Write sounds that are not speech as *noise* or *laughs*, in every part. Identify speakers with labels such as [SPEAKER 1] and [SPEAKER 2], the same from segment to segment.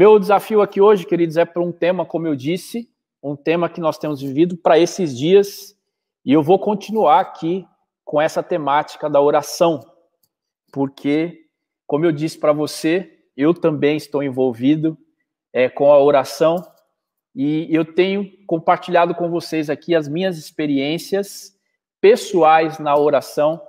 [SPEAKER 1] meu desafio aqui hoje, queridos, é para um tema, como eu disse, um tema que nós temos vivido para esses dias, e eu vou continuar aqui com essa temática da oração, porque, como eu disse para você, eu também estou envolvido é, com a oração e eu tenho compartilhado com vocês aqui as minhas experiências pessoais na oração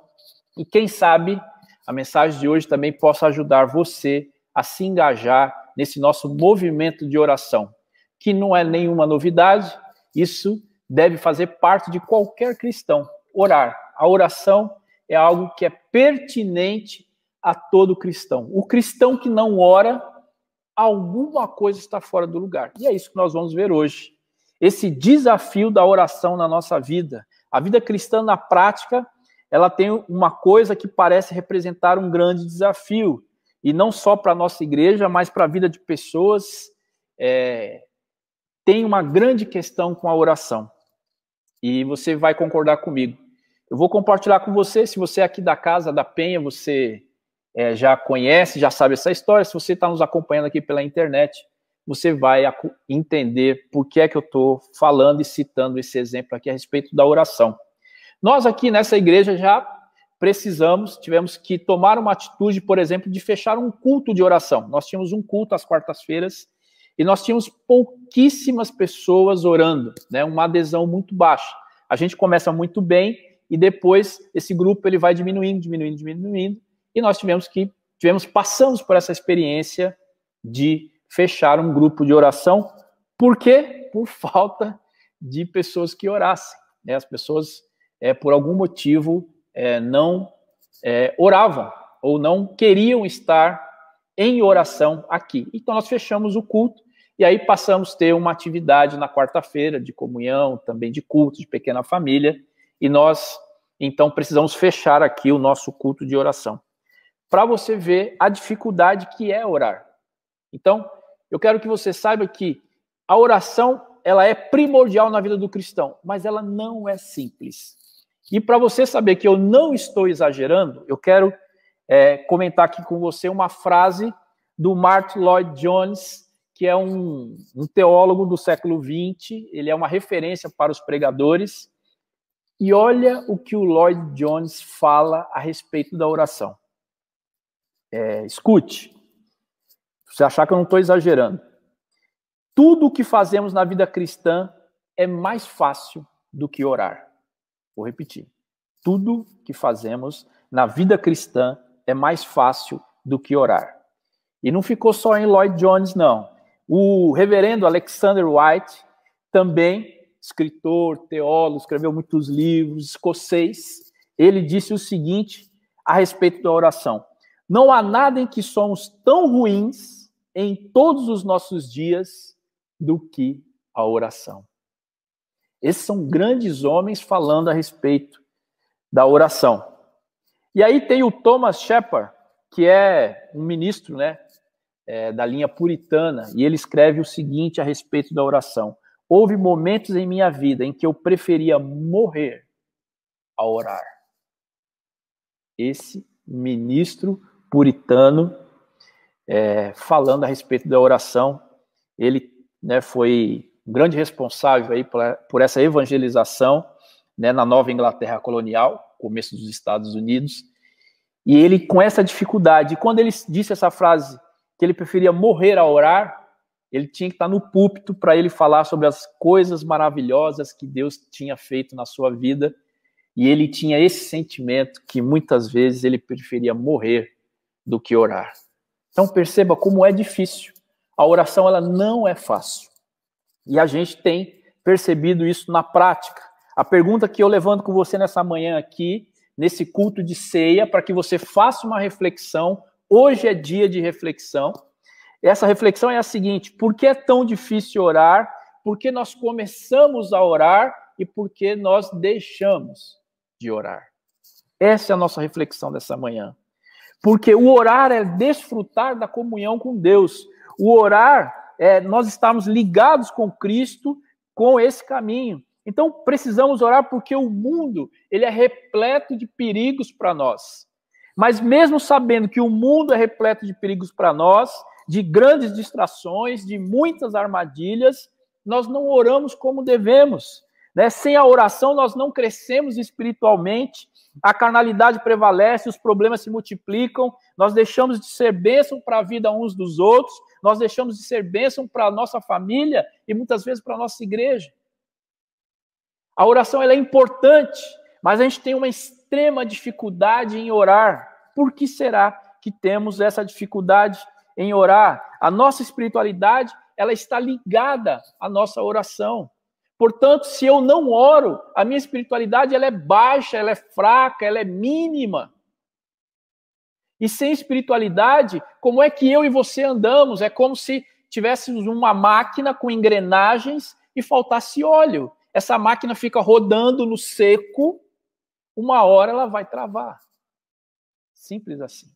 [SPEAKER 1] e quem sabe a mensagem de hoje também possa ajudar você a se engajar nesse nosso movimento de oração, que não é nenhuma novidade, isso deve fazer parte de qualquer cristão, orar. A oração é algo que é pertinente a todo cristão. O cristão que não ora, alguma coisa está fora do lugar. E é isso que nós vamos ver hoje. Esse desafio da oração na nossa vida. A vida cristã na prática, ela tem uma coisa que parece representar um grande desafio, e não só para a nossa igreja, mas para a vida de pessoas, é, tem uma grande questão com a oração. E você vai concordar comigo. Eu vou compartilhar com você, se você é aqui da Casa da Penha, você é, já conhece, já sabe essa história. Se você está nos acompanhando aqui pela internet, você vai entender por que é que eu estou falando e citando esse exemplo aqui a respeito da oração. Nós aqui nessa igreja já precisamos, tivemos que tomar uma atitude, por exemplo, de fechar um culto de oração. Nós tínhamos um culto às quartas-feiras e nós tínhamos pouquíssimas pessoas orando, né? Uma adesão muito baixa. A gente começa muito bem e depois esse grupo ele vai diminuindo, diminuindo, diminuindo e nós tivemos que tivemos passamos por essa experiência de fechar um grupo de oração, por quê? Por *laughs* falta de pessoas que orassem. Né? As pessoas, é, por algum motivo, é, não é, oravam ou não queriam estar em oração aqui. Então nós fechamos o culto e aí passamos a ter uma atividade na quarta-feira de comunhão, também de culto, de pequena família, e nós então precisamos fechar aqui o nosso culto de oração para você ver a dificuldade que é orar. Então, eu quero que você saiba que a oração ela é primordial na vida do cristão, mas ela não é simples. E para você saber que eu não estou exagerando, eu quero é, comentar aqui com você uma frase do Martin Lloyd Jones, que é um, um teólogo do século XX, ele é uma referência para os pregadores. E olha o que o Lloyd Jones fala a respeito da oração. É, escute, você achar que eu não estou exagerando. Tudo o que fazemos na vida cristã é mais fácil do que orar. Vou repetir. Tudo que fazemos na vida cristã é mais fácil do que orar. E não ficou só em Lloyd Jones, não. O reverendo Alexander White, também escritor, teólogo, escreveu muitos livros, escocês, ele disse o seguinte a respeito da oração: não há nada em que somos tão ruins em todos os nossos dias do que a oração. Esses são grandes homens falando a respeito da oração. E aí tem o Thomas Shepard, que é um ministro né, é, da linha puritana, e ele escreve o seguinte a respeito da oração: Houve momentos em minha vida em que eu preferia morrer a orar. Esse ministro puritano, é, falando a respeito da oração. Ele né, foi um grande responsável aí por, por essa evangelização né, na Nova Inglaterra colonial, começo dos Estados Unidos. E ele, com essa dificuldade, quando ele disse essa frase, que ele preferia morrer a orar, ele tinha que estar no púlpito para ele falar sobre as coisas maravilhosas que Deus tinha feito na sua vida. E ele tinha esse sentimento que muitas vezes ele preferia morrer do que orar. Então perceba como é difícil. A oração ela não é fácil. E a gente tem percebido isso na prática. A pergunta que eu levanto com você nessa manhã aqui, nesse culto de ceia, para que você faça uma reflexão. Hoje é dia de reflexão. Essa reflexão é a seguinte: por que é tão difícil orar? Por que nós começamos a orar e por que nós deixamos de orar? Essa é a nossa reflexão dessa manhã. Porque o orar é desfrutar da comunhão com Deus. O orar é nós estamos ligados com Cristo, com esse caminho. Então precisamos orar porque o mundo ele é repleto de perigos para nós. Mas mesmo sabendo que o mundo é repleto de perigos para nós, de grandes distrações, de muitas armadilhas, nós não oramos como devemos. Né? Sem a oração, nós não crescemos espiritualmente, a carnalidade prevalece, os problemas se multiplicam, nós deixamos de ser bênção para a vida uns dos outros, nós deixamos de ser bênção para a nossa família e muitas vezes para a nossa igreja. A oração é importante, mas a gente tem uma extrema dificuldade em orar. Por que será que temos essa dificuldade em orar? A nossa espiritualidade, ela está ligada à nossa oração. Portanto, se eu não oro, a minha espiritualidade ela é baixa, ela é fraca, ela é mínima. E sem espiritualidade, como é que eu e você andamos? É como se tivéssemos uma máquina com engrenagens e faltasse óleo. Essa máquina fica rodando no seco, uma hora ela vai travar. Simples assim.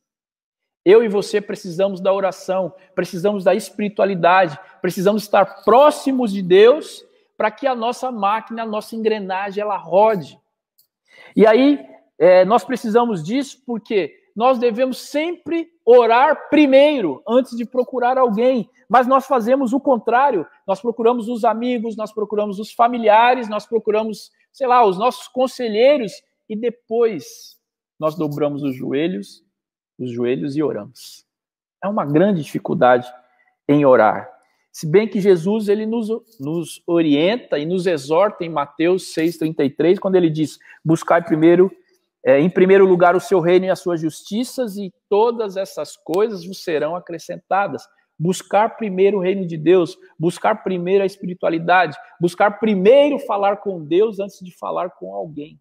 [SPEAKER 1] Eu e você precisamos da oração, precisamos da espiritualidade, precisamos estar próximos de Deus para que a nossa máquina, a nossa engrenagem, ela rode. E aí, é, nós precisamos disso porque nós devemos sempre orar primeiro, antes de procurar alguém. Mas nós fazemos o contrário. Nós procuramos os amigos, nós procuramos os familiares, nós procuramos, sei lá, os nossos conselheiros e depois nós dobramos os joelhos, os joelhos e oramos. É uma grande dificuldade em orar. Se bem que Jesus ele nos, nos orienta e nos exorta em Mateus 6,33, quando ele diz: buscai primeiro, é, em primeiro lugar, o seu reino e as suas justiças, e todas essas coisas vos serão acrescentadas. Buscar primeiro o reino de Deus, buscar primeiro a espiritualidade, buscar primeiro falar com Deus antes de falar com alguém.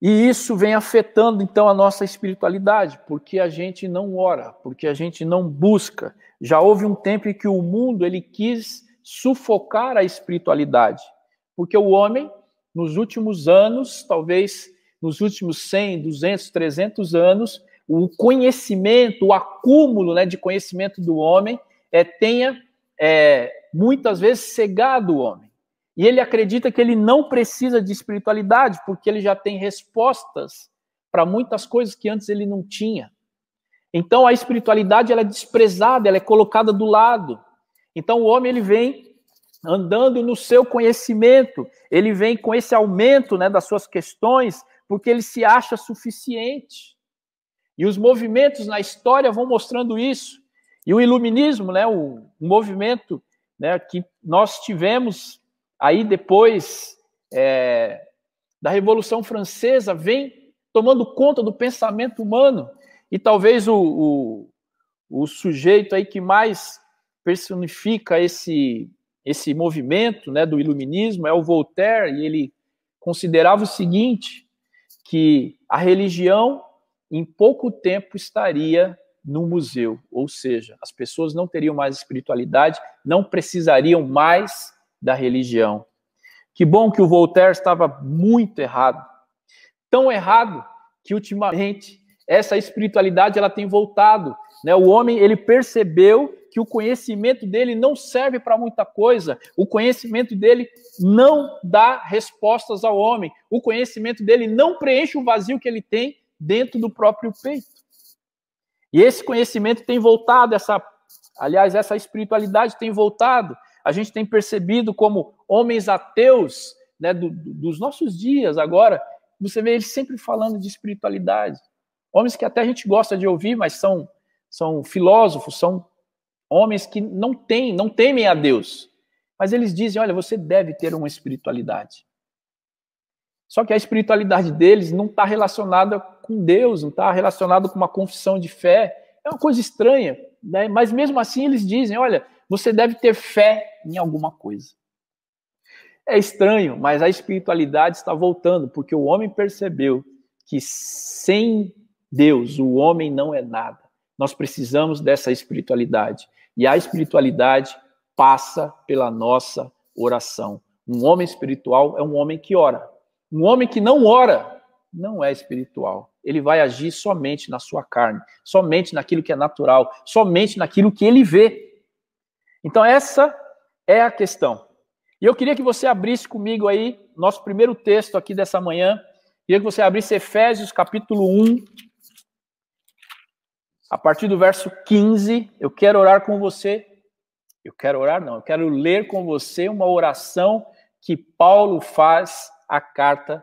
[SPEAKER 1] E isso vem afetando então a nossa espiritualidade, porque a gente não ora, porque a gente não busca. Já houve um tempo em que o mundo ele quis sufocar a espiritualidade, porque o homem nos últimos anos, talvez nos últimos 100, 200, 300 anos, o conhecimento, o acúmulo né, de conhecimento do homem é, tenha é, muitas vezes cegado o homem. E ele acredita que ele não precisa de espiritualidade, porque ele já tem respostas para muitas coisas que antes ele não tinha. Então a espiritualidade ela é desprezada, ela é colocada do lado. Então o homem ele vem andando no seu conhecimento, ele vem com esse aumento né, das suas questões, porque ele se acha suficiente. E os movimentos na história vão mostrando isso. E o iluminismo, né, o movimento né, que nós tivemos aí depois é, da Revolução Francesa, vem tomando conta do pensamento humano. E talvez o, o, o sujeito aí que mais personifica esse, esse movimento né, do iluminismo é o Voltaire, e ele considerava o seguinte, que a religião em pouco tempo estaria no museu, ou seja, as pessoas não teriam mais espiritualidade, não precisariam mais da religião. Que bom que o Voltaire estava muito errado. Tão errado que ultimamente essa espiritualidade ela tem voltado, né? O homem ele percebeu que o conhecimento dele não serve para muita coisa. O conhecimento dele não dá respostas ao homem. O conhecimento dele não preenche o vazio que ele tem dentro do próprio peito. E esse conhecimento tem voltado, essa, aliás, essa espiritualidade tem voltado a gente tem percebido como homens ateus né, do, dos nossos dias agora, você vê eles sempre falando de espiritualidade. Homens que até a gente gosta de ouvir, mas são, são filósofos, são homens que não têm, não temem a Deus. Mas eles dizem: olha, você deve ter uma espiritualidade. Só que a espiritualidade deles não está relacionada com Deus, não está relacionada com uma confissão de fé. É uma coisa estranha, né? mas mesmo assim eles dizem: olha, você deve ter fé em alguma coisa. É estranho, mas a espiritualidade está voltando, porque o homem percebeu que sem Deus o homem não é nada. Nós precisamos dessa espiritualidade. E a espiritualidade passa pela nossa oração. Um homem espiritual é um homem que ora. Um homem que não ora não é espiritual. Ele vai agir somente na sua carne, somente naquilo que é natural, somente naquilo que ele vê. Então, essa é a questão. E eu queria que você abrisse comigo aí, nosso primeiro texto aqui dessa manhã. Queria que você abrisse Efésios capítulo 1, a partir do verso 15. Eu quero orar com você. Eu quero orar, não, eu quero ler com você uma oração que Paulo faz a carta,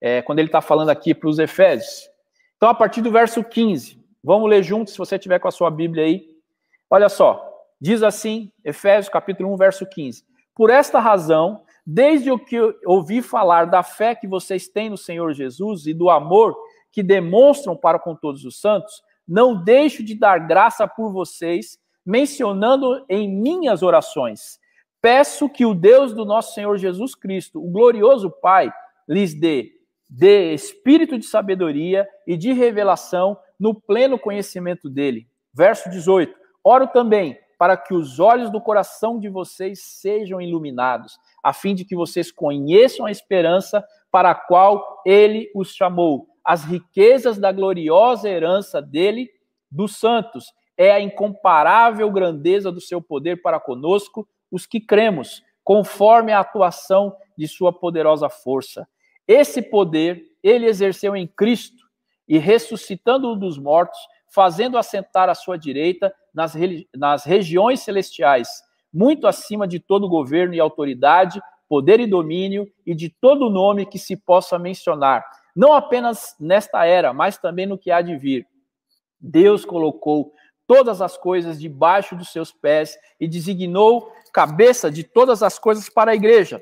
[SPEAKER 1] é, quando ele está falando aqui para os Efésios. Então, a partir do verso 15, vamos ler juntos, se você tiver com a sua Bíblia aí. Olha só, diz assim, Efésios capítulo 1, verso 15. Por esta razão, desde o que ouvi falar da fé que vocês têm no Senhor Jesus e do amor que demonstram para com todos os santos, não deixo de dar graça por vocês, mencionando em minhas orações. Peço que o Deus do nosso Senhor Jesus Cristo, o glorioso Pai, lhes dê, dê espírito de sabedoria e de revelação no pleno conhecimento dele. Verso 18. Oro também para que os olhos do coração de vocês sejam iluminados, a fim de que vocês conheçam a esperança para a qual ele os chamou, as riquezas da gloriosa herança dele, dos santos, é a incomparável grandeza do seu poder para conosco, os que cremos, conforme a atuação de sua poderosa força. Esse poder ele exerceu em Cristo e ressuscitando-o dos mortos, fazendo assentar à sua direita nas, nas regiões celestiais, muito acima de todo governo e autoridade, poder e domínio e de todo nome que se possa mencionar, não apenas nesta era, mas também no que há de vir. Deus colocou todas as coisas debaixo dos seus pés e designou cabeça de todas as coisas para a igreja,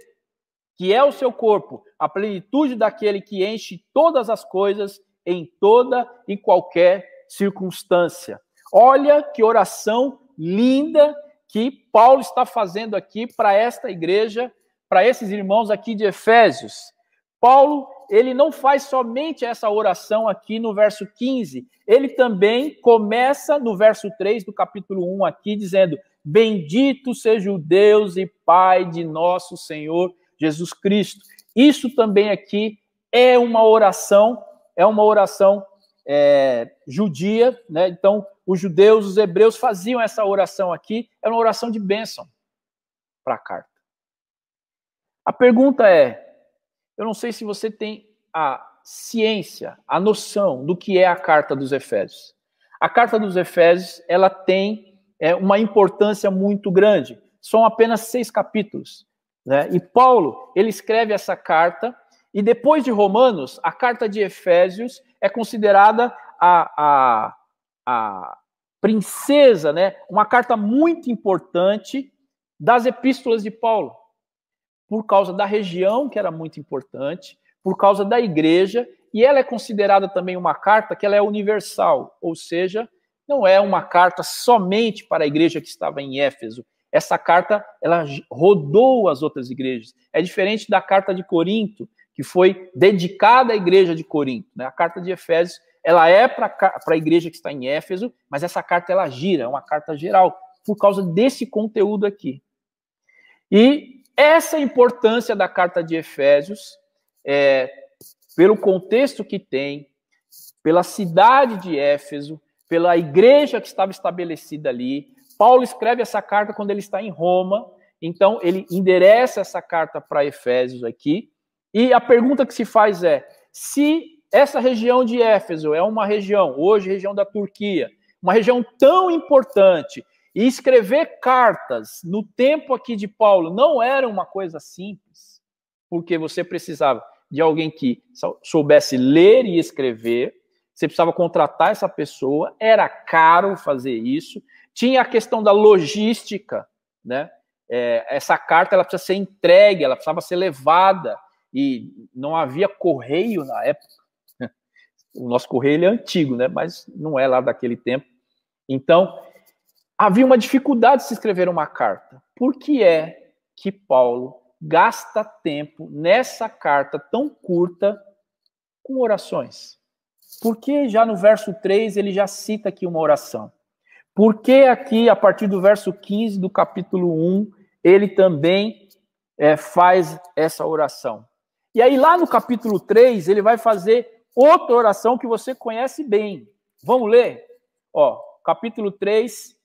[SPEAKER 1] que é o seu corpo, a plenitude daquele que enche todas as coisas em toda e qualquer circunstância. Olha que oração linda que Paulo está fazendo aqui para esta igreja, para esses irmãos aqui de Efésios. Paulo, ele não faz somente essa oração aqui no verso 15, ele também começa no verso 3 do capítulo 1 aqui dizendo: Bendito seja o Deus e Pai de nosso Senhor Jesus Cristo. Isso também aqui é uma oração, é uma oração é, judia, né? Então, os judeus, os hebreus faziam essa oração aqui, era uma oração de bênção para a carta. A pergunta é: eu não sei se você tem a ciência, a noção do que é a carta dos Efésios. A carta dos Efésios, ela tem é, uma importância muito grande. São apenas seis capítulos. Né? E Paulo, ele escreve essa carta, e depois de Romanos, a carta de Efésios é considerada a, a, a princesa, né? Uma carta muito importante das epístolas de Paulo, por causa da região que era muito importante, por causa da igreja, e ela é considerada também uma carta que ela é universal, ou seja, não é uma carta somente para a igreja que estava em Éfeso. Essa carta ela rodou as outras igrejas. É diferente da carta de Corinto, que foi dedicada à igreja de Corinto. Né? A carta de Efésios ela é para a igreja que está em Éfeso, mas essa carta ela gira, é uma carta geral, por causa desse conteúdo aqui. E essa importância da carta de Efésios, é, pelo contexto que tem, pela cidade de Éfeso, pela igreja que estava estabelecida ali. Paulo escreve essa carta quando ele está em Roma, então ele endereça essa carta para Efésios aqui. E a pergunta que se faz é: se essa região de Éfeso é uma região, hoje região da Turquia, uma região tão importante, e escrever cartas no tempo aqui de Paulo não era uma coisa simples, porque você precisava de alguém que soubesse ler e escrever, você precisava contratar essa pessoa, era caro fazer isso, tinha a questão da logística, né? É, essa carta ela precisa ser entregue, ela precisava ser levada, e não havia correio na época *laughs* o nosso correio é antigo, né? Mas não é lá daquele tempo. Então, havia uma dificuldade de se escrever uma carta. Por que é que Paulo gasta tempo nessa carta tão curta com orações? Porque já no verso 3 ele já cita aqui uma oração? Por que aqui, a partir do verso 15 do capítulo 1, ele também é, faz essa oração? E aí, lá no capítulo 3, ele vai fazer outra oração que você conhece bem. Vamos ler? Ó, capítulo 3,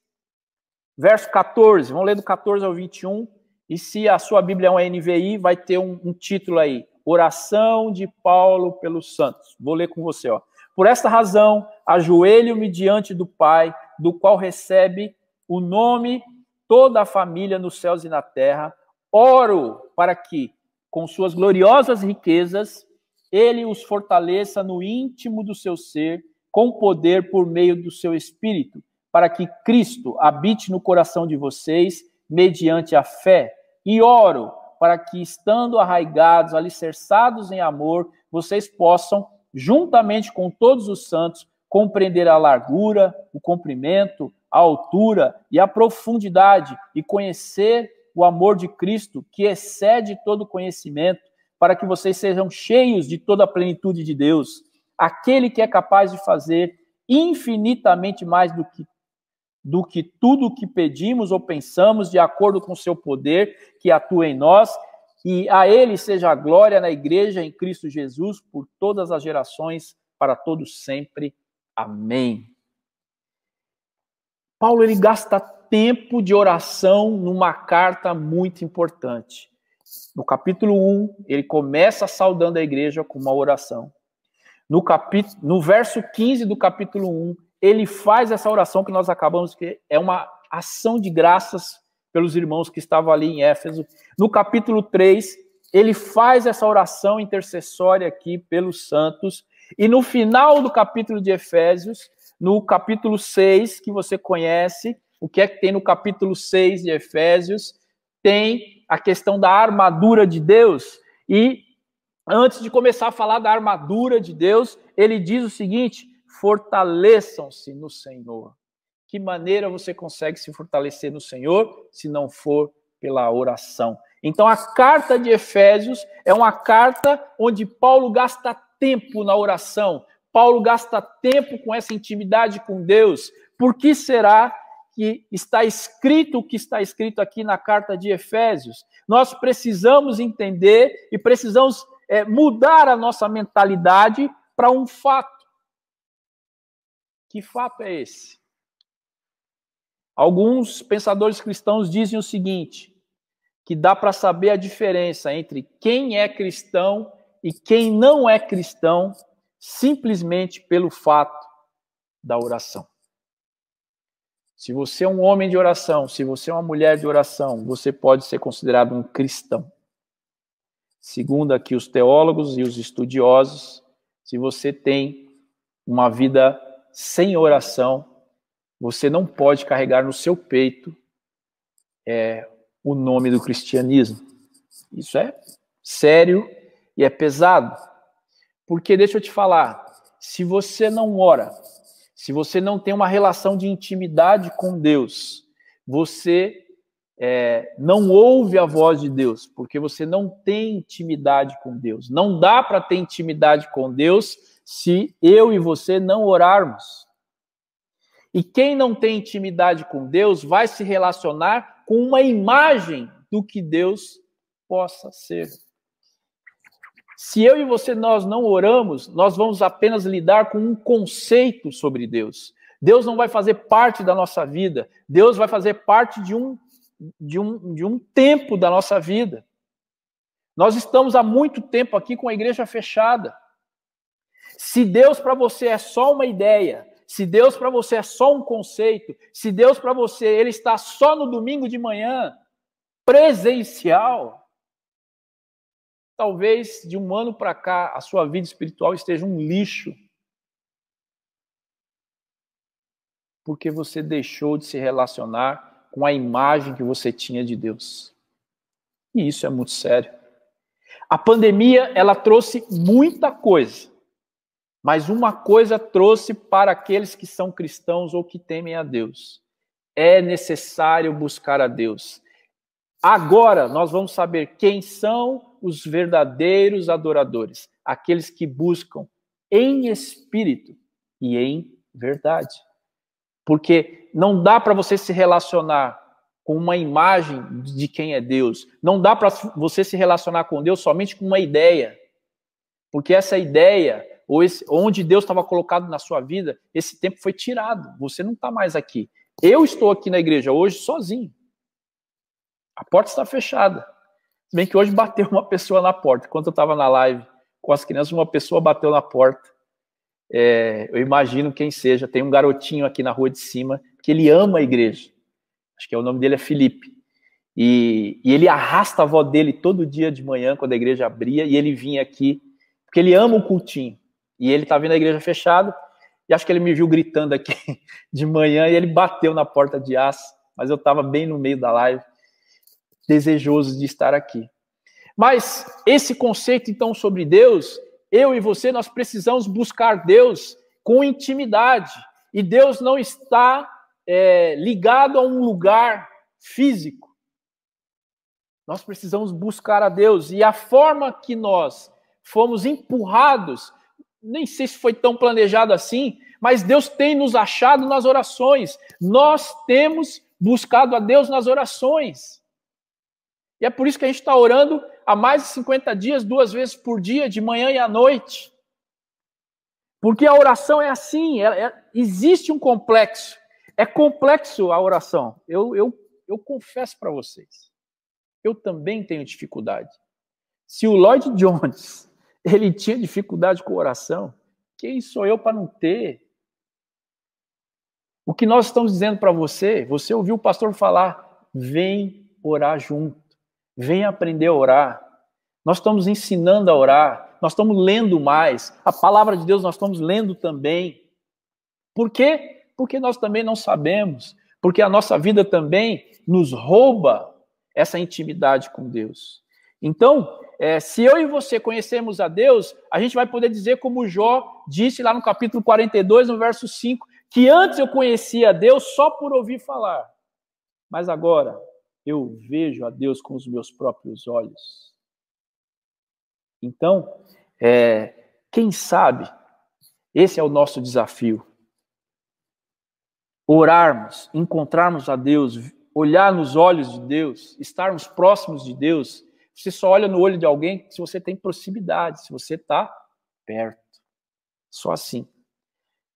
[SPEAKER 1] verso 14. Vamos ler do 14 ao 21. E se a sua Bíblia é uma NVI, vai ter um, um título aí: Oração de Paulo pelos Santos. Vou ler com você, ó. Por esta razão, ajoelho-me diante do Pai, do qual recebe o nome toda a família nos céus e na terra. Oro para que, com suas gloriosas riquezas, ele os fortaleça no íntimo do seu ser, com poder por meio do seu espírito, para que Cristo habite no coração de vocês, mediante a fé. E oro para que, estando arraigados, alicerçados em amor, vocês possam, juntamente com todos os santos, compreender a largura, o comprimento, a altura e a profundidade, e conhecer o amor de Cristo, que excede todo conhecimento, para que vocês sejam cheios de toda a plenitude de Deus, aquele que é capaz de fazer infinitamente mais do que do que tudo o que pedimos ou pensamos, de acordo com o seu poder que atua em nós, e a ele seja a glória na igreja em Cristo Jesus por todas as gerações, para todos sempre. Amém. Paulo ele gasta tempo de oração numa carta muito importante. No capítulo 1, ele começa saudando a igreja com uma oração. No, capítulo, no verso 15 do capítulo 1, ele faz essa oração que nós acabamos, que é uma ação de graças pelos irmãos que estavam ali em Éfeso. No capítulo 3, ele faz essa oração intercessória aqui pelos santos. E no final do capítulo de Efésios, no capítulo 6, que você conhece, o que é que tem no capítulo 6 de Efésios? Tem a questão da armadura de Deus. E antes de começar a falar da armadura de Deus, ele diz o seguinte: fortaleçam-se no Senhor. Que maneira você consegue se fortalecer no Senhor se não for pela oração? Então, a carta de Efésios é uma carta onde Paulo gasta tempo na oração, Paulo gasta tempo com essa intimidade com Deus. Por que será que está escrito o que está escrito aqui na carta de Efésios? Nós precisamos entender e precisamos é, mudar a nossa mentalidade para um fato. Que fato é esse? Alguns pensadores cristãos dizem o seguinte: que dá para saber a diferença entre quem é cristão e quem não é cristão simplesmente pelo fato da oração. Se você é um homem de oração, se você é uma mulher de oração, você pode ser considerado um cristão. Segundo aqui os teólogos e os estudiosos, se você tem uma vida sem oração, você não pode carregar no seu peito é, o nome do cristianismo. Isso é sério e é pesado. Porque deixa eu te falar, se você não ora, se você não tem uma relação de intimidade com Deus, você é, não ouve a voz de Deus, porque você não tem intimidade com Deus. Não dá para ter intimidade com Deus se eu e você não orarmos. E quem não tem intimidade com Deus vai se relacionar com uma imagem do que Deus possa ser. Se eu e você nós não oramos, nós vamos apenas lidar com um conceito sobre Deus. Deus não vai fazer parte da nossa vida. Deus vai fazer parte de um de um, de um tempo da nossa vida. Nós estamos há muito tempo aqui com a igreja fechada. Se Deus para você é só uma ideia, se Deus para você é só um conceito, se Deus para você ele está só no domingo de manhã, presencial, talvez de um ano para cá a sua vida espiritual esteja um lixo. Porque você deixou de se relacionar com a imagem que você tinha de Deus. E isso é muito sério. A pandemia, ela trouxe muita coisa. Mas uma coisa trouxe para aqueles que são cristãos ou que temem a Deus. É necessário buscar a Deus. Agora nós vamos saber quem são os verdadeiros adoradores, aqueles que buscam em espírito e em verdade. Porque não dá para você se relacionar com uma imagem de quem é Deus. Não dá para você se relacionar com Deus somente com uma ideia. Porque essa ideia, ou esse, onde Deus estava colocado na sua vida, esse tempo foi tirado. Você não está mais aqui. Eu estou aqui na igreja hoje sozinho. A porta está fechada. Se bem que hoje bateu uma pessoa na porta. Enquanto eu estava na live com as crianças, uma pessoa bateu na porta. É, eu imagino quem seja. Tem um garotinho aqui na rua de cima que ele ama a igreja acho que é o nome dele é Felipe. E, e, ele arrasta a avó dele todo dia de manhã, quando a igreja abria, e ele vinha aqui, porque ele ama o cultinho. E ele tá vendo a igreja fechada, e acho que ele me viu gritando aqui *laughs* de manhã, e ele bateu na porta de aço, mas eu estava bem no meio da live, desejoso de estar aqui. Mas esse conceito, então, sobre Deus, eu e você, nós precisamos buscar Deus com intimidade. E Deus não está é, ligado a um lugar físico. Nós precisamos buscar a Deus. E a forma que nós fomos empurrados, nem sei se foi tão planejado assim, mas Deus tem nos achado nas orações. Nós temos buscado a Deus nas orações. E é por isso que a gente está orando há mais de 50 dias, duas vezes por dia, de manhã e à noite. Porque a oração é assim, é, é, existe um complexo. É complexo a oração. Eu, eu, eu confesso para vocês. Eu também tenho dificuldade. Se o Lloyd Jones ele tinha dificuldade com oração, quem sou eu para não ter? O que nós estamos dizendo para você, você ouviu o pastor falar, vem orar junto, vem aprender a orar. Nós estamos ensinando a orar, nós estamos lendo mais, a palavra de Deus nós estamos lendo também. Por quê? Porque nós também não sabemos, porque a nossa vida também nos rouba essa intimidade com Deus. Então, é, se eu e você conhecemos a Deus, a gente vai poder dizer, como Jó disse lá no capítulo 42, no verso 5, que antes eu conhecia a Deus só por ouvir falar, mas agora eu vejo a Deus com os meus próprios olhos. Então, é, quem sabe, esse é o nosso desafio orarmos, encontrarmos a Deus, olhar nos olhos de Deus, estarmos próximos de Deus, você só olha no olho de alguém se você tem proximidade, se você está perto. Só assim.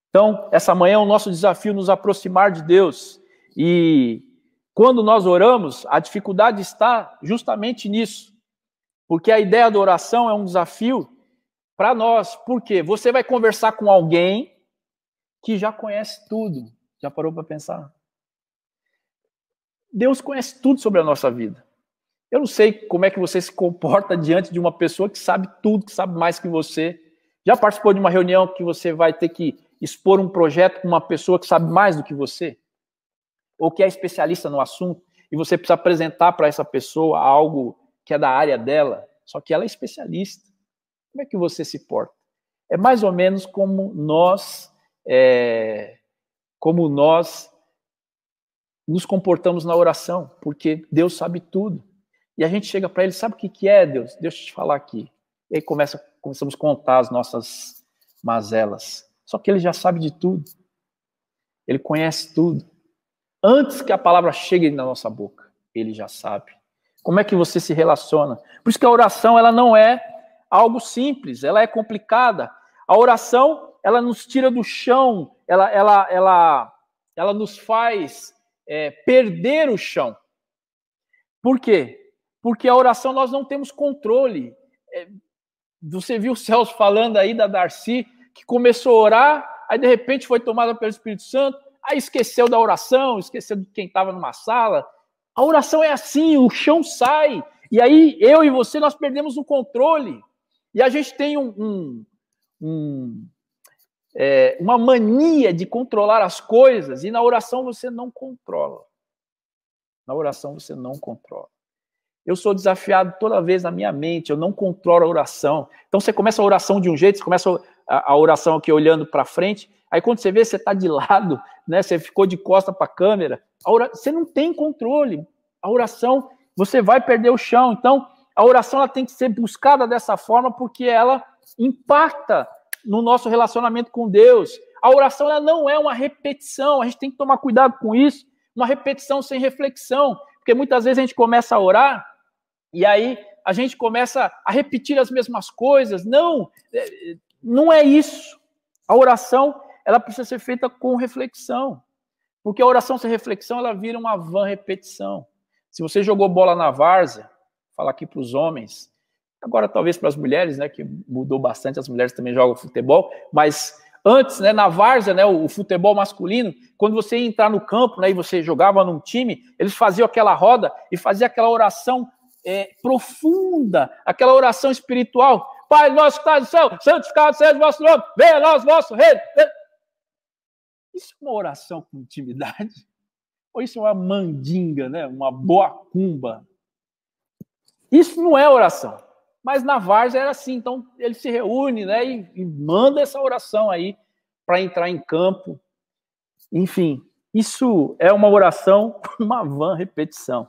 [SPEAKER 1] Então, essa manhã é o nosso desafio nos aproximar de Deus. E quando nós oramos, a dificuldade está justamente nisso. Porque a ideia da oração é um desafio para nós. Por quê? Você vai conversar com alguém que já conhece tudo. Já parou para pensar? Deus conhece tudo sobre a nossa vida. Eu não sei como é que você se comporta *laughs* diante de uma pessoa que sabe tudo, que sabe mais que você. Já participou de uma reunião que você vai ter que expor um projeto com uma pessoa que sabe mais do que você? Ou que é especialista no assunto e você precisa apresentar para essa pessoa algo que é da área dela, só que ela é especialista. Como é que você se porta? É mais ou menos como nós é, como nós nos comportamos na oração, porque Deus sabe tudo. E a gente chega para ele, sabe o que, que é, Deus? Deixa eu te falar aqui. E aí começa, começamos a contar as nossas mazelas. Só que ele já sabe de tudo. Ele conhece tudo. Antes que a palavra chegue na nossa boca, ele já sabe. Como é que você se relaciona? Por isso que a oração ela não é algo simples, ela é complicada. A oração ela nos tira do chão, ela, ela, ela, ela nos faz é, perder o chão. Por quê? Porque a oração nós não temos controle. É, você viu o Celso falando aí da Darcy, que começou a orar, aí de repente foi tomada pelo Espírito Santo, aí esqueceu da oração, esqueceu de quem estava numa sala. A oração é assim, o chão sai. E aí eu e você, nós perdemos o controle. E a gente tem um, um, um é, uma mania de controlar as coisas e na oração você não controla. Na oração você não controla. Eu sou desafiado toda vez na minha mente, eu não controlo a oração. Então você começa a oração de um jeito, você começa a, oração aqui olhando para frente, aí quando você vê você está de lado, né, você ficou de costa para a câmera, você não tem controle. A oração, você vai perder o chão. Então, a oração ela tem que ser buscada dessa forma porque ela impacta no nosso relacionamento com Deus. A oração ela não é uma repetição, a gente tem que tomar cuidado com isso. uma repetição sem reflexão, porque muitas vezes a gente começa a orar e aí a gente começa a repetir as mesmas coisas. Não, é, não é isso. A oração, ela precisa ser feita com reflexão. Porque a oração sem reflexão, ela vira uma vã repetição. Se você jogou bola na várzea, falar aqui para os homens, agora talvez para as mulheres, né, que mudou bastante, as mulheres também jogam futebol, mas antes, né, na várzea, né, o, futebol masculino, quando você ia entrar no campo, né, e você jogava num time, eles faziam aquela roda e faziam aquela oração é, profunda, aquela oração espiritual. Pai nosso que está no céu, santificado seja o vosso nome, venha nós o vosso reino. Isso é uma oração com intimidade? Ou isso é uma mandinga, né? uma boa cumba? Isso não é oração. Mas na várzea era assim. Então ele se reúne né, e, e manda essa oração aí para entrar em campo. Enfim, isso é uma oração, uma vã repetição.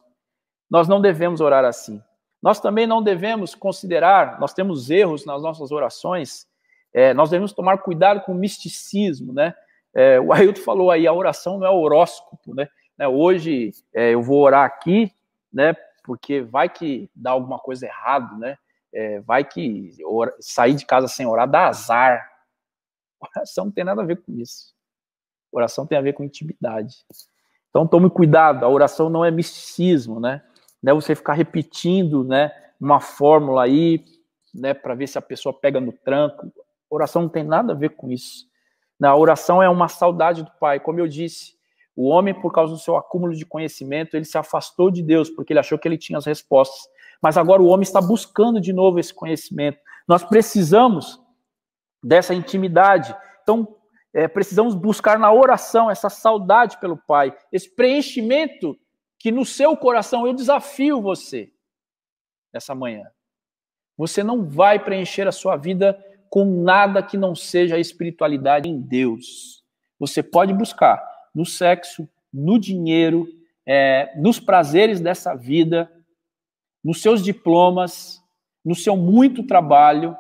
[SPEAKER 1] Nós não devemos orar assim. Nós também não devemos considerar, nós temos erros nas nossas orações, é, nós devemos tomar cuidado com o misticismo, né? É, o Ailton falou aí, a oração não é horóscopo, né? né hoje é, eu vou orar aqui, né? Porque vai que dá alguma coisa errado, né? É, vai que sair de casa sem orar dá azar. Oração não tem nada a ver com isso. Oração tem a ver com intimidade. Então tome cuidado, a oração não é misticismo, né? Né, você ficar repetindo, né, uma fórmula aí, né, para ver se a pessoa pega no tranco. Oração não tem nada a ver com isso. A oração é uma saudade do Pai, como eu disse. O homem, por causa do seu acúmulo de conhecimento, ele se afastou de Deus, porque ele achou que ele tinha as respostas. Mas agora o homem está buscando de novo esse conhecimento. Nós precisamos dessa intimidade. Então, é, precisamos buscar na oração essa saudade pelo Pai, esse preenchimento que no seu coração eu desafio você nessa manhã. Você não vai preencher a sua vida com nada que não seja a espiritualidade em Deus. Você pode buscar no sexo, no dinheiro, é, nos prazeres dessa vida, nos seus diplomas, no seu muito trabalho.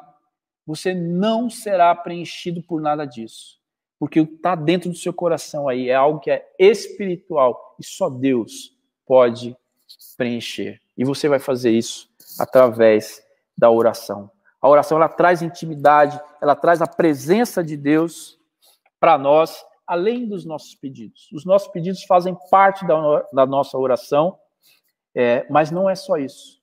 [SPEAKER 1] Você não será preenchido por nada disso. Porque o que está dentro do seu coração aí é algo que é espiritual e só Deus pode preencher. E você vai fazer isso através da oração. A oração ela traz intimidade, ela traz a presença de Deus para nós, além dos nossos pedidos. Os nossos pedidos fazem parte da, da nossa oração, é, mas não é só isso.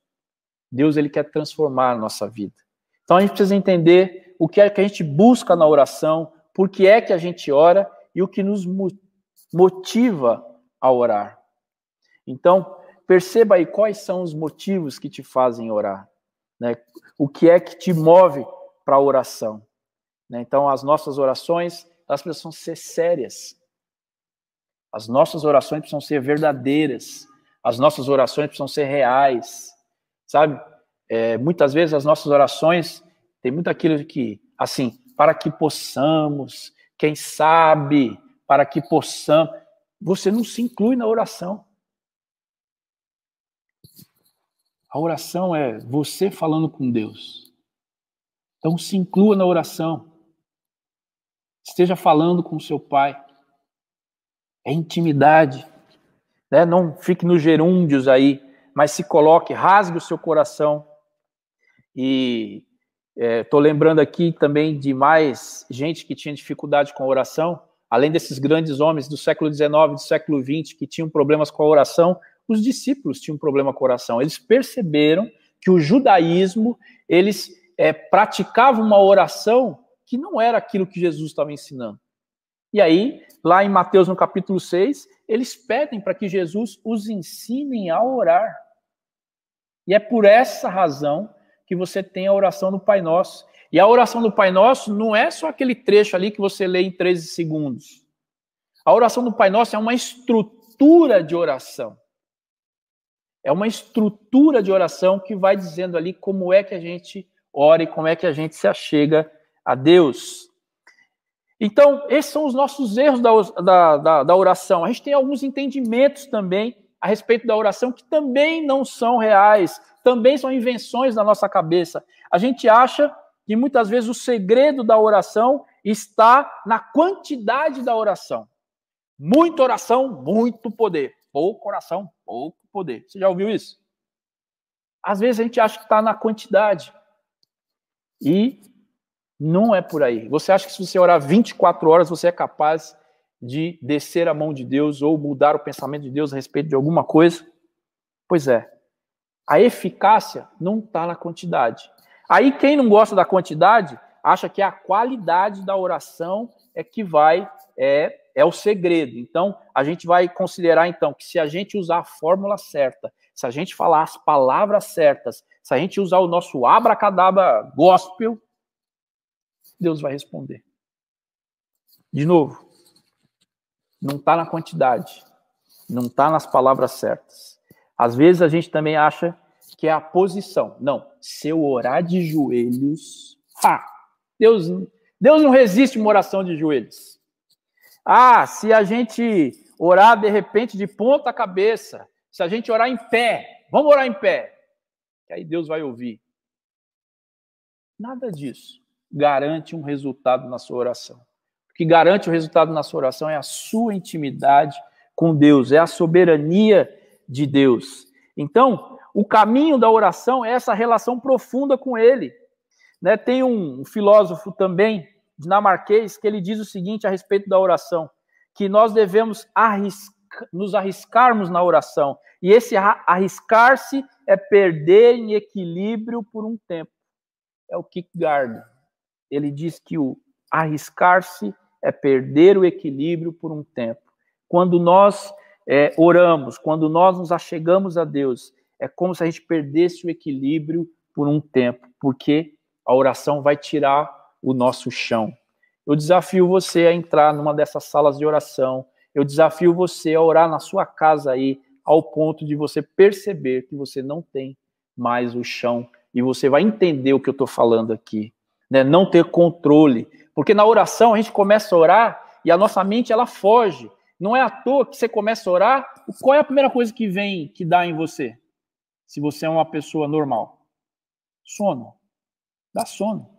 [SPEAKER 1] Deus ele quer transformar a nossa vida. Então a gente precisa entender o que é que a gente busca na oração, por que é que a gente ora e o que nos motiva a orar. Então, perceba aí quais são os motivos que te fazem orar. Né? O que é que te move para a oração. Né? Então, as nossas orações, elas precisam ser sérias. As nossas orações precisam ser verdadeiras. As nossas orações precisam ser reais. Sabe? É, muitas vezes as nossas orações tem muito aquilo que, assim, para que possamos, quem sabe, para que possamos. Você não se inclui na oração. A oração é você falando com Deus. Então se inclua na oração. Esteja falando com seu pai. É intimidade. Né? Não fique nos gerúndios aí, mas se coloque, rasgue o seu coração. E estou é, lembrando aqui também de mais gente que tinha dificuldade com a oração, além desses grandes homens do século XIX, do século XX, que tinham problemas com a oração, os discípulos tinham um problema com oração. Eles perceberam que o judaísmo, eles é, praticavam uma oração que não era aquilo que Jesus estava ensinando. E aí, lá em Mateus, no capítulo 6, eles pedem para que Jesus os ensine a orar. E é por essa razão que você tem a oração do Pai Nosso. E a oração do Pai Nosso não é só aquele trecho ali que você lê em 13 segundos. A oração do Pai Nosso é uma estrutura de oração. É uma estrutura de oração que vai dizendo ali como é que a gente ora e como é que a gente se achega a Deus. Então, esses são os nossos erros da, da, da, da oração. A gente tem alguns entendimentos também a respeito da oração que também não são reais, também são invenções da nossa cabeça. A gente acha que muitas vezes o segredo da oração está na quantidade da oração. Muita oração, muito poder. Pouca oração, pouco poder. Você já ouviu isso? Às vezes a gente acha que está na quantidade. E não é por aí. Você acha que se você orar 24 horas, você é capaz de descer a mão de Deus ou mudar o pensamento de Deus a respeito de alguma coisa? Pois é. A eficácia não está na quantidade. Aí quem não gosta da quantidade acha que a qualidade da oração é que vai é, é o segredo. Então a gente vai considerar então que se a gente usar a fórmula certa, se a gente falar as palavras certas, se a gente usar o nosso abracadabra gospel, Deus vai responder. De novo, não está na quantidade, não está nas palavras certas. Às vezes a gente também acha que é a posição. Não, se eu orar de joelhos, ha, Deus, Deus não resiste uma oração de joelhos. Ah, se a gente orar de repente de ponta cabeça, se a gente orar em pé, vamos orar em pé, que aí Deus vai ouvir. Nada disso garante um resultado na sua oração. O que garante o resultado na sua oração é a sua intimidade com Deus, é a soberania de Deus. Então, o caminho da oração é essa relação profunda com Ele. Né? Tem um filósofo também, dinamarquês, que ele diz o seguinte a respeito da oração: que nós devemos arriscar nos arriscarmos na oração. E esse arriscar-se é perder em equilíbrio por um tempo. É o Kierkegaard. Ele diz que o arriscar-se é perder o equilíbrio por um tempo. Quando nós é, oramos, quando nós nos achegamos a Deus, é como se a gente perdesse o equilíbrio por um tempo, porque a oração vai tirar o nosso chão. Eu desafio você a entrar numa dessas salas de oração, eu desafio você a orar na sua casa aí, ao ponto de você perceber que você não tem mais o chão e você vai entender o que eu estou falando aqui, né? Não ter controle, porque na oração a gente começa a orar e a nossa mente ela foge. Não é à toa que você começa a orar. Qual é a primeira coisa que vem, que dá em você? Se você é uma pessoa normal, sono, dá sono.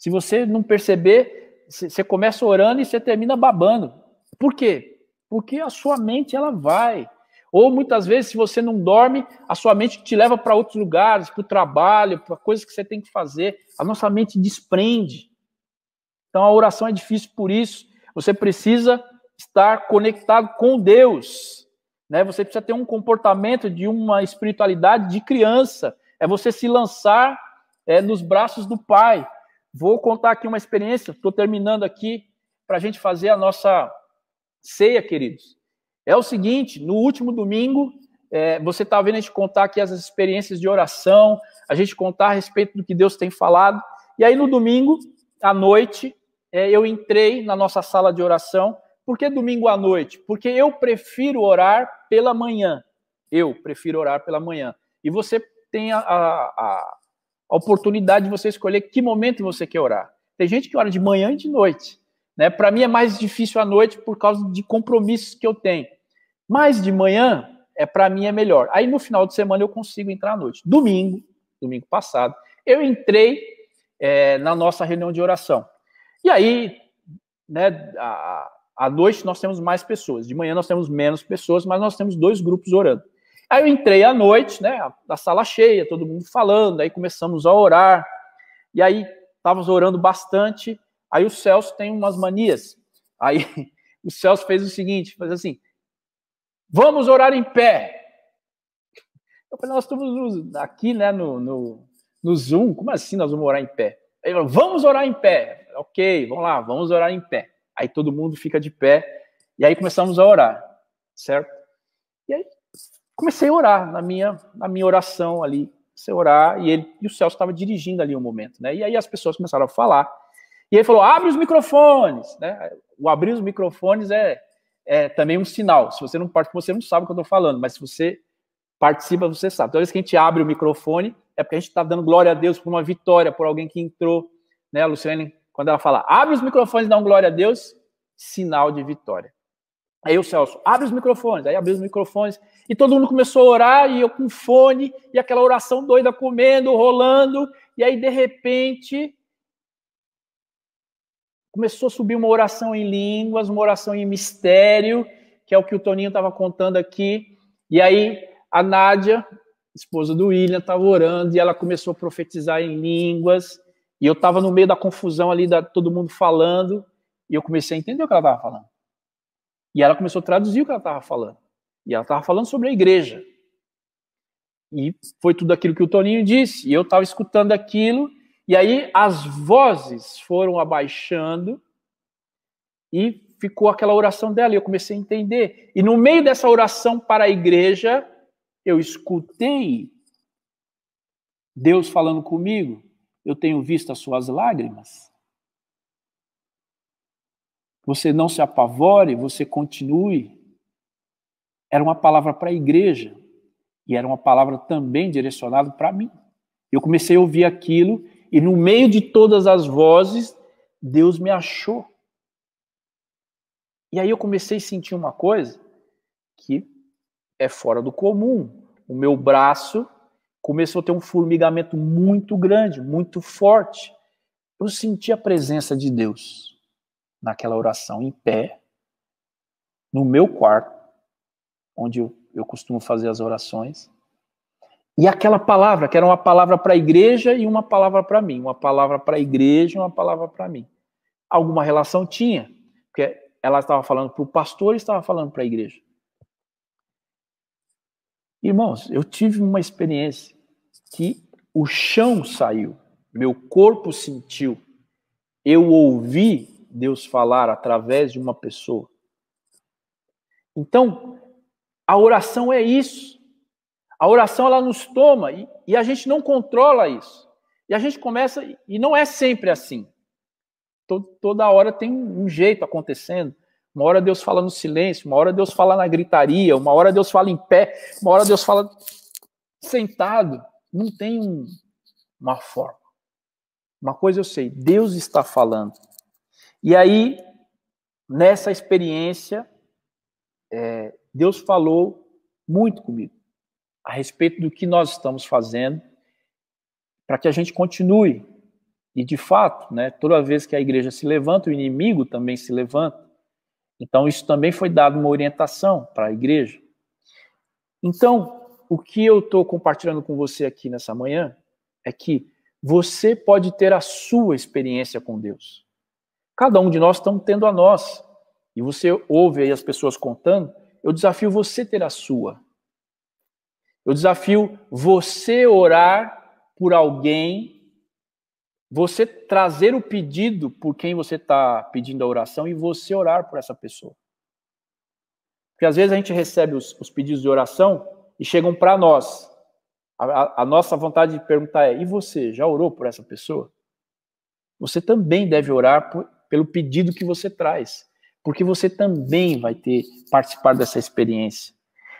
[SPEAKER 1] Se você não perceber, você começa orando e você termina babando. Por quê? Porque a sua mente ela vai. Ou muitas vezes, se você não dorme, a sua mente te leva para outros lugares, para o trabalho, para coisas que você tem que fazer. A nossa mente desprende. Então a oração é difícil por isso. Você precisa estar conectado com Deus. Né? Você precisa ter um comportamento de uma espiritualidade de criança. É você se lançar é, nos braços do Pai. Vou contar aqui uma experiência, estou terminando aqui para a gente fazer a nossa ceia, queridos. É o seguinte: no último domingo, é, você está vendo a gente contar aqui as experiências de oração, a gente contar a respeito do que Deus tem falado. E aí, no domingo, à noite, é, eu entrei na nossa sala de oração. Por que domingo à noite? Porque eu prefiro orar pela manhã. Eu prefiro orar pela manhã. E você tem a, a, a oportunidade de você escolher que momento você quer orar. Tem gente que ora de manhã e de noite. Né? Para mim é mais difícil à noite por causa de compromissos que eu tenho. Mas de manhã, é para mim é melhor. Aí no final de semana eu consigo entrar à noite. Domingo, domingo passado, eu entrei é, na nossa reunião de oração. E aí, né, a, à noite nós temos mais pessoas, de manhã nós temos menos pessoas, mas nós temos dois grupos orando. Aí eu entrei à noite, né, a, sala cheia, todo mundo falando, aí começamos a orar, e aí estávamos orando bastante, Aí o Celso tem umas manias. Aí *laughs* o Celso fez o seguinte, fez assim, vamos orar em pé. Eu falei, nós estamos aqui, né, no, no, no Zoom, como assim nós vamos orar em pé? Ele falou, vamos orar em pé. Ok, vamos lá, vamos orar em pé. Aí todo mundo fica de pé, e aí começamos a orar, certo? Comecei a orar na minha, na minha oração ali, comecei a orar, e ele e o Celso estava dirigindo ali um momento, né? E aí as pessoas começaram a falar, e ele falou: abre os microfones. Né? O abrir os microfones é, é também um sinal. Se você não participa, você não sabe o que eu estou falando, mas se você participa, você sabe. Toda vez que a gente abre o microfone, é porque a gente está dando glória a Deus por uma vitória, por alguém que entrou. Né? A Luciane, quando ela fala, abre os microfones e dá um glória a Deus, sinal de vitória. Aí o Celso, abre os microfones. Aí abriu os microfones e todo mundo começou a orar e eu com fone e aquela oração doida comendo, rolando. E aí, de repente, começou a subir uma oração em línguas, uma oração em mistério, que é o que o Toninho estava contando aqui. E aí a Nádia, esposa do William, estava orando e ela começou a profetizar em línguas. E eu estava no meio da confusão ali, da, todo mundo falando, e eu comecei a entender o que ela estava falando. E ela começou a traduzir o que ela estava falando. E ela estava falando sobre a igreja. E foi tudo aquilo que o Toninho disse. E eu estava escutando aquilo, e aí as vozes foram abaixando, e ficou aquela oração dela, e eu comecei a entender. E no meio dessa oração para a igreja, eu escutei Deus falando comigo. Eu tenho visto as suas lágrimas. Você não se apavore, você continue. Era uma palavra para a igreja e era uma palavra também direcionada para mim. Eu comecei a ouvir aquilo e no meio de todas as vozes, Deus me achou. E aí eu comecei a sentir uma coisa que é fora do comum. O meu braço começou a ter um formigamento muito grande, muito forte. Eu senti a presença de Deus naquela oração, em pé, no meu quarto, onde eu, eu costumo fazer as orações. E aquela palavra, que era uma palavra para a igreja e uma palavra para mim, uma palavra para a igreja e uma palavra para mim. Alguma relação tinha, porque ela estava falando para o pastor e estava falando para a igreja. Irmãos, eu tive uma experiência que o chão saiu, meu corpo sentiu, eu ouvi Deus falar através de uma pessoa. Então, a oração é isso. A oração ela nos toma e, e, a gente não controla isso. E a gente começa, e não é sempre assim. Todo, toda hora tem um jeito acontecendo. Uma hora Deus fala no silêncio, uma hora Deus fala na gritaria, uma hora Deus fala em pé, uma hora Deus fala sentado. Não tem um, uma forma. Uma coisa eu sei, Deus está falando. E aí, nessa experiência, é, Deus falou muito comigo a respeito do que nós estamos fazendo para que a gente continue. E de fato, né, toda vez que a igreja se levanta, o inimigo também se levanta. Então, isso também foi dado uma orientação para a igreja. Então, o que eu estou compartilhando com você aqui nessa manhã é que você pode ter a sua experiência com Deus. Cada um de nós estamos tendo a nossa. E você ouve aí as pessoas contando, eu desafio você ter a sua. Eu desafio você orar por alguém você trazer o pedido por quem você está pedindo a oração e você orar por essa pessoa. Porque às vezes a gente recebe os, os pedidos de oração e chegam para nós. A, a, nossa vontade de perguntar é: e você já orou por essa pessoa? Você também deve orar por, pelo pedido que você traz, porque você também vai ter participar dessa experiência.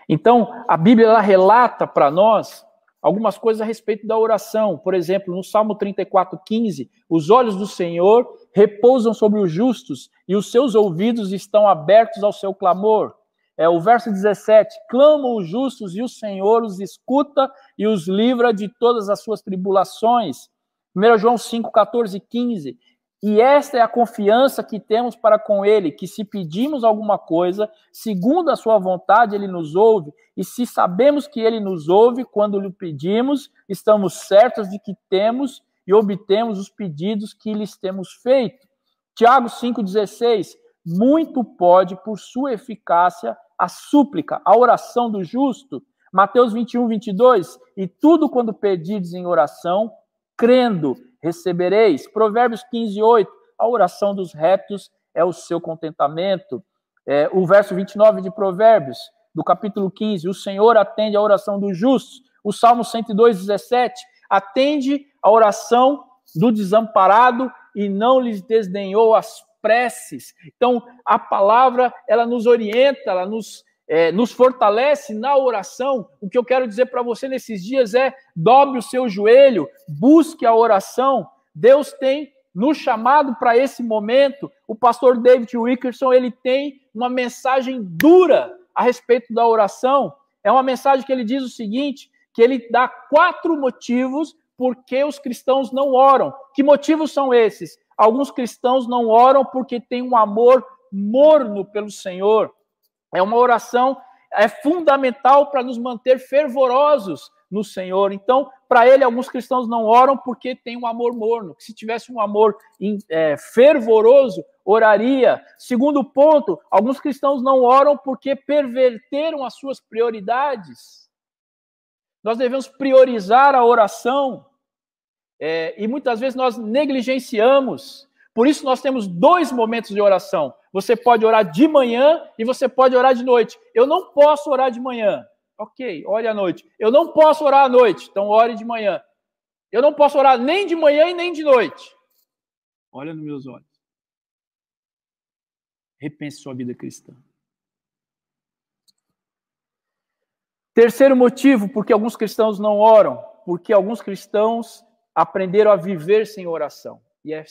[SPEAKER 1] Então, a Bíblia ela relata para nós algumas coisas a respeito da oração. Por exemplo, no Salmo 34:15, os olhos do Senhor repousam sobre os justos e os seus ouvidos estão abertos ao seu clamor. É o verso 17: clamam os justos e o Senhor os escuta e os livra de todas as suas tribulações. 1 João 5, 14 e 15. E esta é a confiança que temos para com Ele, que se pedimos alguma coisa, segundo a Sua vontade, Ele nos ouve. E se sabemos que Ele nos ouve quando lhe pedimos, estamos certos de que temos e obtemos os pedidos que lhes temos feito. Tiago 5,16: Muito pode, por sua eficácia, a súplica, a oração do justo. Mateus 21, 22: E tudo quando pedides em oração, crendo, recebereis. Provérbios 15, 8. A oração dos retos é o seu contentamento. É, o verso 29 de Provérbios, do capítulo 15. O Senhor atende a oração dos justos. O Salmo 102, 17. Atende a oração do desamparado e não lhes desdenhou as preces. Então, a palavra, ela nos orienta, ela nos é, nos fortalece na oração. O que eu quero dizer para você nesses dias é: dobre o seu joelho, busque a oração. Deus tem nos chamado para esse momento. O pastor David Wickerson ele tem uma mensagem dura a respeito da oração. É uma mensagem que ele diz o seguinte: que ele dá quatro motivos por que os cristãos não oram. Que motivos são esses? Alguns cristãos não oram porque têm um amor morno pelo Senhor. É uma oração é fundamental para nos manter fervorosos no Senhor. Então, para ele, alguns cristãos não oram porque tem um amor morno. Se tivesse um amor é, fervoroso, oraria. Segundo ponto, alguns cristãos não oram porque perverteram as suas prioridades. Nós devemos priorizar a oração. É, e muitas vezes nós negligenciamos. Por isso, nós temos dois momentos de oração. Você pode orar de manhã e você pode orar de noite. Eu não posso orar de manhã. Ok, ore à noite. Eu não posso orar à noite, então ore de manhã. Eu não posso orar nem de manhã e nem de noite. Olha nos meus olhos. Repense sua vida cristã. Terceiro motivo, porque alguns cristãos não oram, porque alguns cristãos aprenderam a viver sem oração. E é,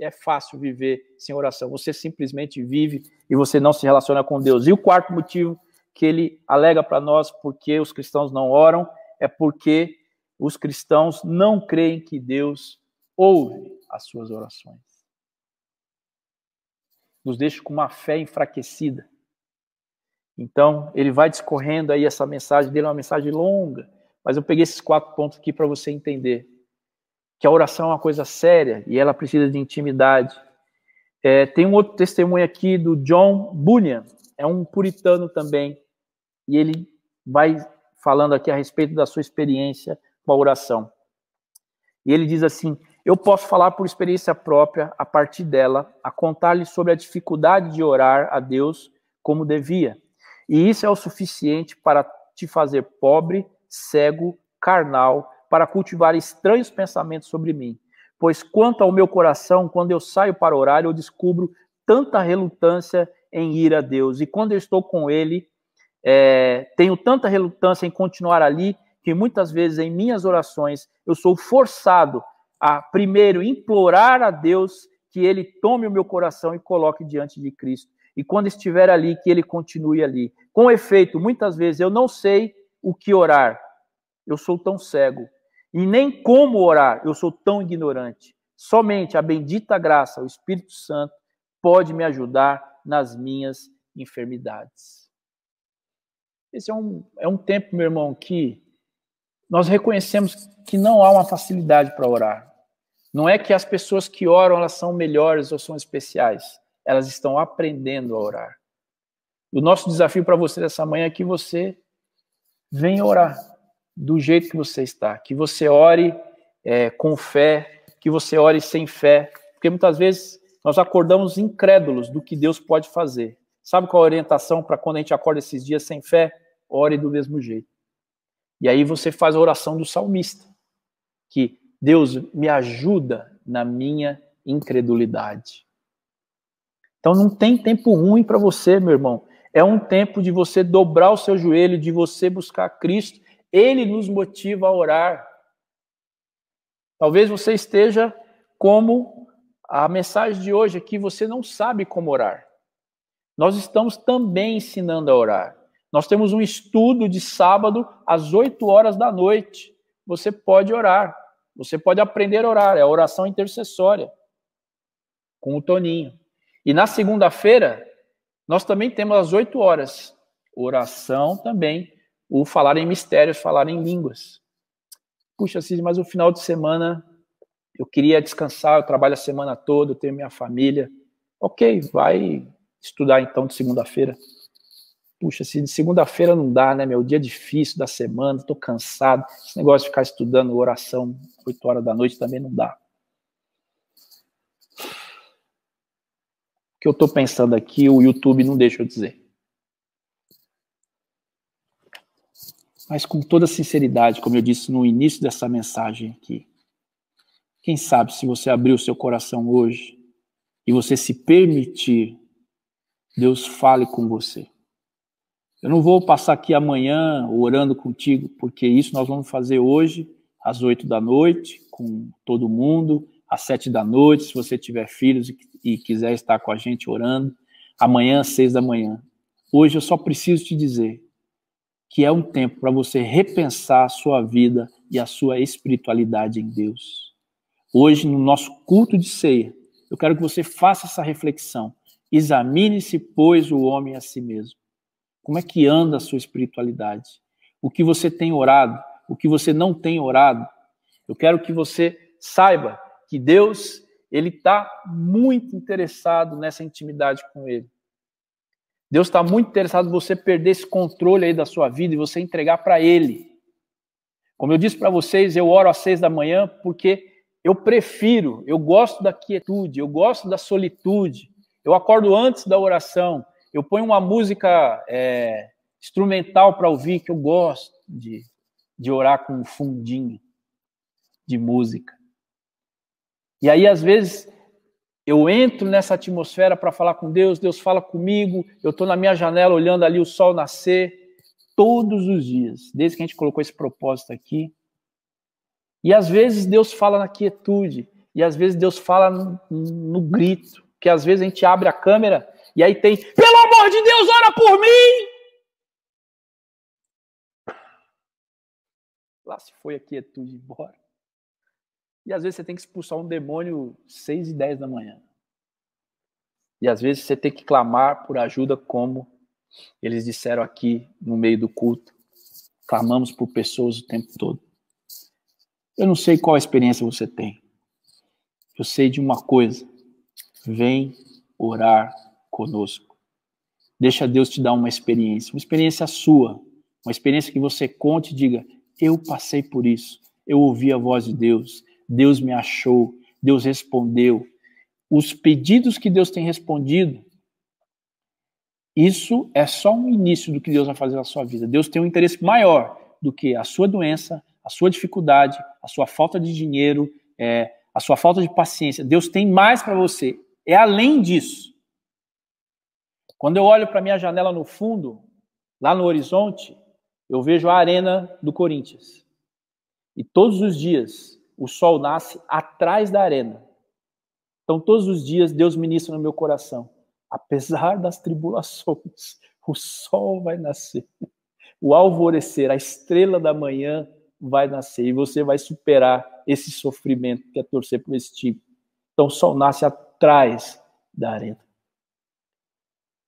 [SPEAKER 1] é fácil viver sem oração. Você simplesmente vive e você não se relaciona com Deus. E o quarto motivo que ele alega para nós porque os cristãos não oram é porque os cristãos não creem que Deus ouve as suas orações. Nos deixa com uma fé enfraquecida. Então, ele vai discorrendo aí essa mensagem dele, é uma mensagem longa, mas eu peguei esses quatro pontos aqui para você entender que a oração é uma coisa séria e ela precisa de intimidade. É, tem um outro testemunho aqui do John Bunyan, é um puritano também, e ele vai falando aqui a respeito da sua experiência com a oração. E ele diz assim: Eu posso falar por experiência própria, a partir dela, a contar-lhe sobre a dificuldade de orar a Deus como devia. E isso é o suficiente para te fazer pobre, cego, carnal, para cultivar estranhos pensamentos sobre mim. Pois quanto ao meu coração, quando eu saio para orar, eu descubro tanta relutância em ir a Deus. E quando eu estou com Ele, é, tenho tanta relutância em continuar ali que muitas vezes em minhas orações eu sou forçado a primeiro implorar a Deus que ele tome o meu coração e coloque diante de Cristo. E quando estiver ali, que ele continue ali. Com efeito, muitas vezes eu não sei o que orar. Eu sou tão cego. E nem como orar, eu sou tão ignorante. Somente a bendita graça, o Espírito Santo, pode me ajudar nas minhas enfermidades. Esse é um, é um tempo, meu irmão, que nós reconhecemos que não há uma facilidade para orar. Não é que as pessoas que oram elas são melhores ou são especiais. Elas estão aprendendo a orar. O nosso desafio para você dessa manhã é que você venha orar do jeito que você está, que você ore é, com fé, que você ore sem fé, porque muitas vezes nós acordamos incrédulos do que Deus pode fazer. Sabe qual a orientação para quando a gente acorda esses dias sem fé? ore do mesmo jeito. E aí você faz a oração do salmista, que Deus me ajuda na minha incredulidade. Então não tem tempo ruim para você, meu irmão. É um tempo de você dobrar o seu joelho, de você buscar Cristo. Ele nos motiva a orar. Talvez você esteja como a mensagem de hoje aqui, você não sabe como orar. Nós estamos também ensinando a orar. Nós temos um estudo de sábado às 8 horas da noite. Você pode orar. Você pode aprender a orar. É a oração intercessória com o Toninho. E na segunda-feira, nós também temos às 8 horas oração também, o falar em mistérios, falar em línguas. Puxa, Cid, mas o final de semana eu queria descansar, eu trabalho a semana toda, eu tenho minha família. Ok, vai estudar então de segunda-feira puxa, se de segunda-feira não dá, né, meu dia difícil da semana, estou cansado, esse negócio de ficar estudando oração 8 horas da noite também não dá. O que eu estou pensando aqui, o YouTube não deixa eu dizer. Mas com toda sinceridade, como eu disse no início dessa mensagem aqui, quem sabe se você abrir o seu coração hoje e você se permitir, Deus fale com você. Eu não vou passar aqui amanhã orando contigo, porque isso nós vamos fazer hoje, às oito da noite, com todo mundo, às sete da noite, se você tiver filhos e, quiser estar com a gente orando, amanhã às seis da manhã. Hoje eu só preciso te dizer que é um tempo para você repensar a sua vida e a sua espiritualidade em Deus. Hoje, no nosso culto de ceia, eu quero que você faça essa reflexão. Examine-se, pois, o homem a si mesmo Como é que anda a sua espiritualidade? O que você tem orado? O que você não tem orado? Eu quero que você saiba que Deus ele está muito interessado nessa intimidade com Ele. Deus está muito interessado em você perder esse controle aí da sua vida e você entregar para Ele. Como eu disse para vocês, eu oro às seis da manhã porque eu prefiro, eu gosto da quietude, eu gosto da solitude. Eu acordo antes da oração, eu ponho uma música é, instrumental para ouvir que eu gosto de, de orar com um fundinho de música. E aí, às vezes, eu entro nessa atmosfera para falar com Deus, Deus fala comigo, eu estou na minha janela olhando ali o sol nascer, todos os dias, desde que a gente colocou esse propósito aqui. E às vezes Deus fala na quietude, e às vezes Deus fala no, no grito, que às vezes a gente abre a câmera e aí tem, pelo amor de Deus, ora por mim! Lá se foi a quietude embora. E às vezes você tem que expulsar um demônio seis e dez da manhã. E às vezes você tem que clamar por ajuda, como eles disseram aqui no meio do culto. Clamamos por pessoas o tempo todo. Eu não sei qual experiência você tem. Eu sei de uma coisa. Vem orar conosco. Deixa Deus te dar uma experiência, uma experiência sua, uma experiência que você conte e diga: Eu passei por isso, eu ouvi a voz de Deus, Deus me achou, Deus respondeu. Os pedidos que Deus tem respondido, isso é só um início do que Deus vai fazer na sua vida. Deus tem um interesse maior do que a sua doença, a sua dificuldade, a sua falta de dinheiro, é, a sua falta de paciência. Deus tem mais para você. É além disso. Quando eu olho para minha janela no fundo, lá no horizonte, eu vejo a arena do Corinthians. E todos os dias o sol nasce atrás da arena. Então, todos os dias, Deus ministra no meu coração. Apesar das tribulações, *laughs* o sol vai nascer. O alvorecer, a estrela da manhã vai nascer. E você vai superar esse sofrimento que é torcer por esse time. Então, o sol nasce atrás da arena.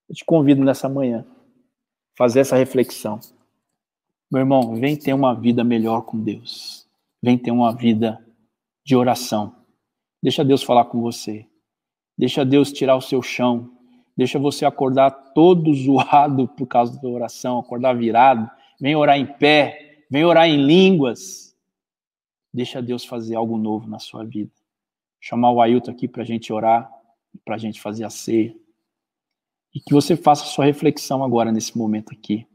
[SPEAKER 1] Eu te convido nessa manhã a fazer essa reflexão. Meu irmão, vem ter uma vida melhor com Deus vem ter uma vida de oração. Deixa Deus falar com você. Deixa Deus tirar o seu chão. Deixa você acordar todo zoado por causa da oração, acordar virado. Vem orar em pé, vem orar em línguas. Deixa Deus fazer algo novo na sua vida. Chamar o Ailton aqui para a gente orar, para a gente fazer a ceia. E que você faça a sua reflexão agora, nesse momento aqui.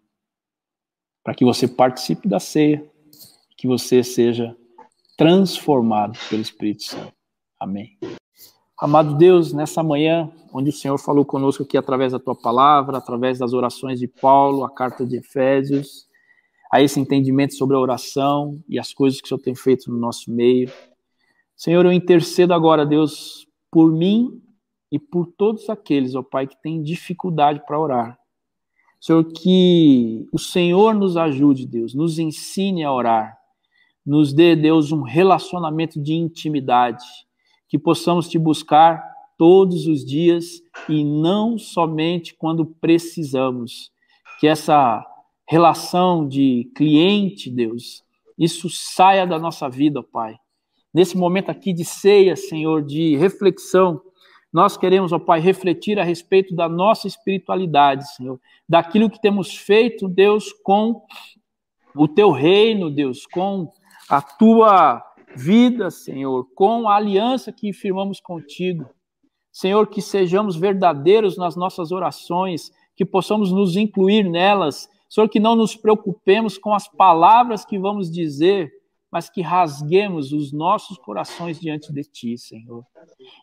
[SPEAKER 1] Para que você participe da ceia. Que você seja transformado pelo Espírito Santo. Amém. Amado Deus, nessa manhã, onde o Senhor falou conosco aqui através da tua palavra, através das orações de Paulo, a carta de Efésios, a esse entendimento sobre a oração e as coisas que o Senhor tem feito no nosso meio. Senhor, eu intercedo agora, Deus, por mim e por todos aqueles, ó Pai, que têm dificuldade para orar. Senhor, que o Senhor nos ajude, Deus, nos ensine a orar nos dê, Deus, um relacionamento de intimidade, que possamos te buscar todos os dias e não somente quando precisamos. Que essa relação de cliente, Deus, isso saia da nossa vida, Pai. Nesse momento aqui de ceia, Senhor, de reflexão, nós queremos, ó Pai, refletir a respeito da nossa espiritualidade, Senhor, daquilo que temos feito, Deus, com o teu reino, Deus, com a tua vida, Senhor, com a aliança que firmamos contigo. Senhor, que sejamos verdadeiros nas nossas orações, que possamos nos incluir nelas. Senhor, que não nos preocupemos com as palavras que vamos dizer, mas que rasguemos os nossos corações diante de Ti, Senhor.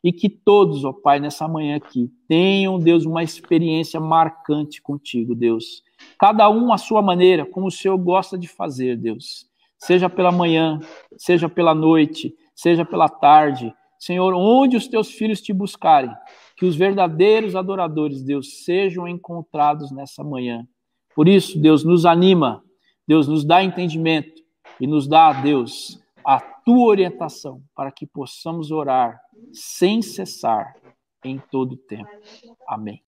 [SPEAKER 1] E que todos, ó Pai, nessa manhã aqui, tenham, Deus, uma experiência marcante contigo, Deus. Cada um à sua maneira, como o Senhor gosta de fazer, Deus seja pela manhã, seja pela noite, seja pela tarde. Senhor, onde os teus filhos te buscarem, que os verdadeiros adoradores, Deus, sejam encontrados nessa manhã. Por isso, Deus nos anima, Deus nos dá entendimento e nos dá, Deus, a tua orientação para que possamos orar sem cessar em todo o tempo. Amém.